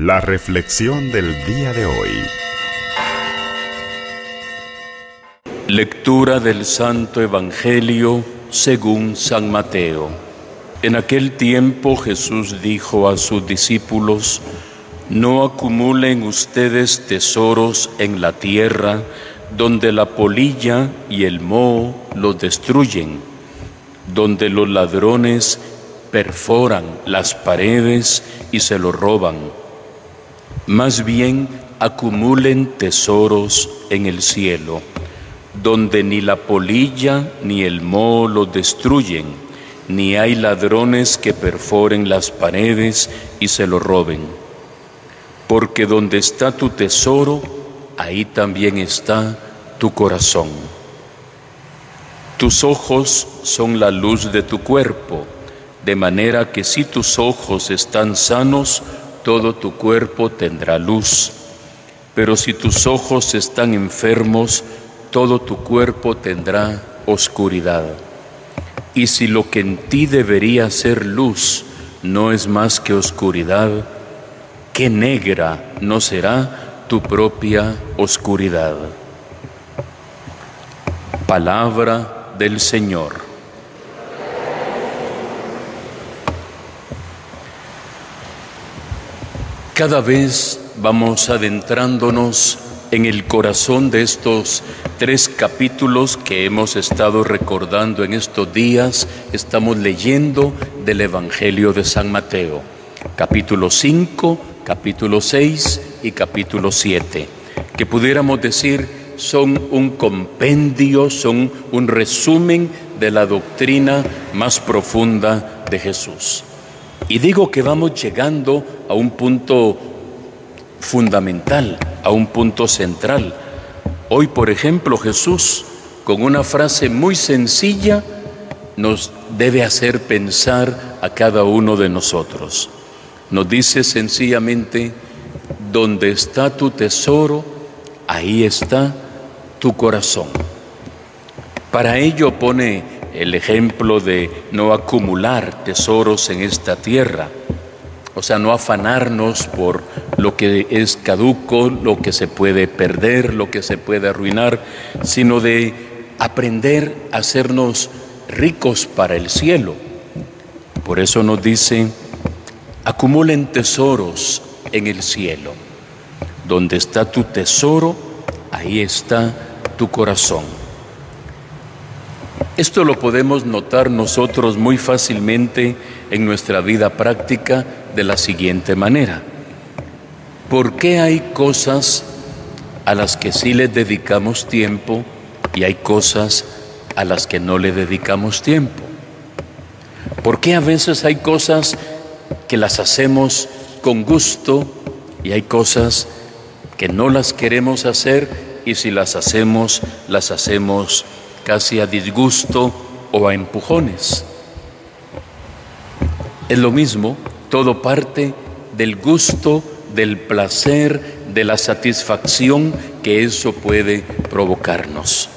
La reflexión del día de hoy. Lectura del Santo Evangelio según San Mateo. En aquel tiempo Jesús dijo a sus discípulos, No acumulen ustedes tesoros en la tierra, donde la polilla y el moho los destruyen, donde los ladrones perforan las paredes y se lo roban. Más bien acumulen tesoros en el cielo, donde ni la polilla ni el moho los destruyen, ni hay ladrones que perforen las paredes y se lo roben. Porque donde está tu tesoro, ahí también está tu corazón. Tus ojos son la luz de tu cuerpo, de manera que si tus ojos están sanos, todo tu cuerpo tendrá luz. Pero si tus ojos están enfermos, todo tu cuerpo tendrá oscuridad. Y si lo que en ti debería ser luz no es más que oscuridad, qué negra no será tu propia oscuridad. Palabra del Señor. Cada vez vamos adentrándonos en el corazón de estos tres capítulos que hemos estado recordando en estos días. Estamos leyendo del Evangelio de San Mateo, capítulo 5, capítulo 6 y capítulo 7, que pudiéramos decir son un compendio, son un resumen de la doctrina más profunda de Jesús. Y digo que vamos llegando a un punto fundamental, a un punto central. Hoy, por ejemplo, Jesús, con una frase muy sencilla, nos debe hacer pensar a cada uno de nosotros. Nos dice sencillamente, donde está tu tesoro, ahí está tu corazón. Para ello pone el ejemplo de no acumular tesoros en esta tierra, o sea, no afanarnos por lo que es caduco, lo que se puede perder, lo que se puede arruinar, sino de aprender a hacernos ricos para el cielo. Por eso nos dice, acumulen tesoros en el cielo. Donde está tu tesoro, ahí está tu corazón. Esto lo podemos notar nosotros muy fácilmente en nuestra vida práctica de la siguiente manera. ¿Por qué hay cosas a las que sí le dedicamos tiempo y hay cosas a las que no le dedicamos tiempo? ¿Por qué a veces hay cosas que las hacemos con gusto y hay cosas que no las queremos hacer y si las hacemos, las hacemos casi a disgusto o a empujones. Es lo mismo, todo parte del gusto, del placer, de la satisfacción que eso puede provocarnos.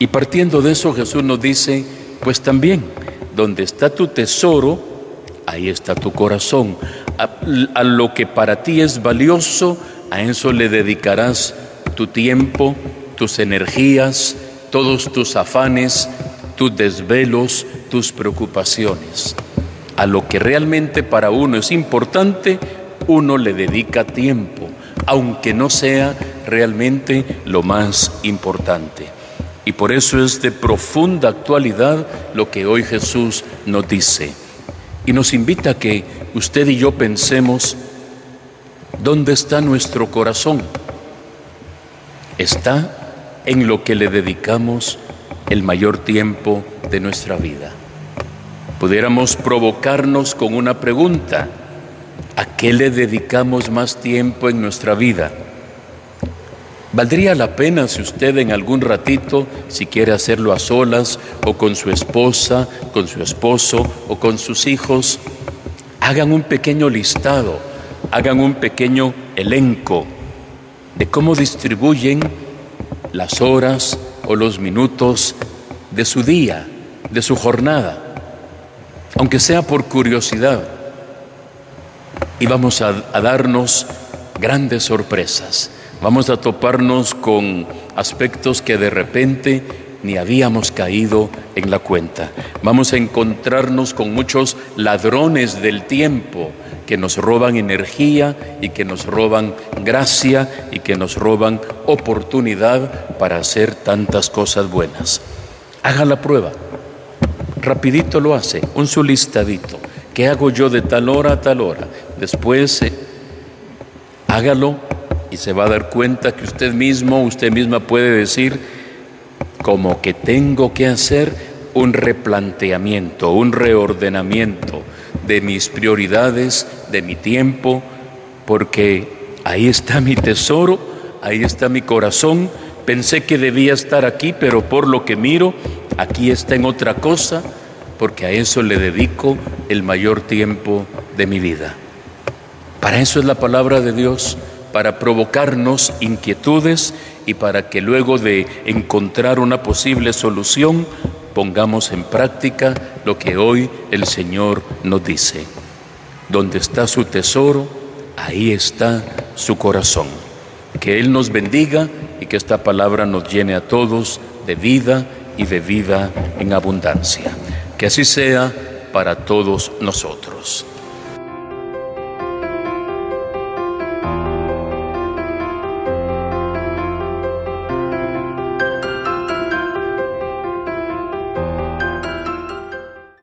Y partiendo de eso Jesús nos dice, pues también, donde está tu tesoro, ahí está tu corazón. A, a, lo que para ti es valioso, a eso le dedicarás tu tiempo, tus energías, todos tus afanes, tus desvelos, tus preocupaciones. A lo que realmente para uno es importante, uno le dedica tiempo, aunque no sea realmente lo más importante. Y por eso es de profunda actualidad lo que hoy Jesús nos dice. Y nos invita a que usted y yo pensemos, ¿dónde está nuestro corazón? ¿Está en lo que le dedicamos el mayor tiempo de nuestra vida. Pudiéramos provocarnos con una pregunta, ¿a qué le dedicamos más tiempo en nuestra vida? ¿Valdría la pena si usted en algún ratito, si quiere hacerlo a solas o con su esposa, con su esposo o con sus hijos, hagan un pequeño listado, hagan un pequeño elenco de cómo distribuyen las horas o los minutos de su día, de su jornada, aunque sea por curiosidad. y vamos a, darnos grandes sorpresas. Vamos a toparnos con aspectos que de repente ni habíamos caído en la cuenta. Vamos a encontrarnos con muchos ladrones del tiempo que nos roban energía y que nos roban gracia y que nos roban oportunidad para hacer tantas cosas buenas. Haga la prueba. Rapidito lo hace, un su listadito. ¿Qué hago yo de tal hora a tal hora? Después eh, hágalo y se va a dar cuenta que usted mismo, usted misma puede decir, como que tengo que hacer un replanteamiento, un reordenamiento de mis prioridades, de mi tiempo, porque ahí está mi tesoro, ahí está mi corazón. Pensé que debía estar aquí, pero por lo que miro, aquí está en otra cosa, porque a eso le dedico el mayor tiempo de mi vida. Para eso es la palabra de Dios, para provocarnos inquietudes y para que luego de encontrar una posible solución pongamos en práctica lo que hoy el Señor nos dice. Donde está su tesoro, ahí está su corazón. Que Él nos bendiga y que esta palabra nos llene a todos de vida y de vida en abundancia. Que así sea para todos nosotros.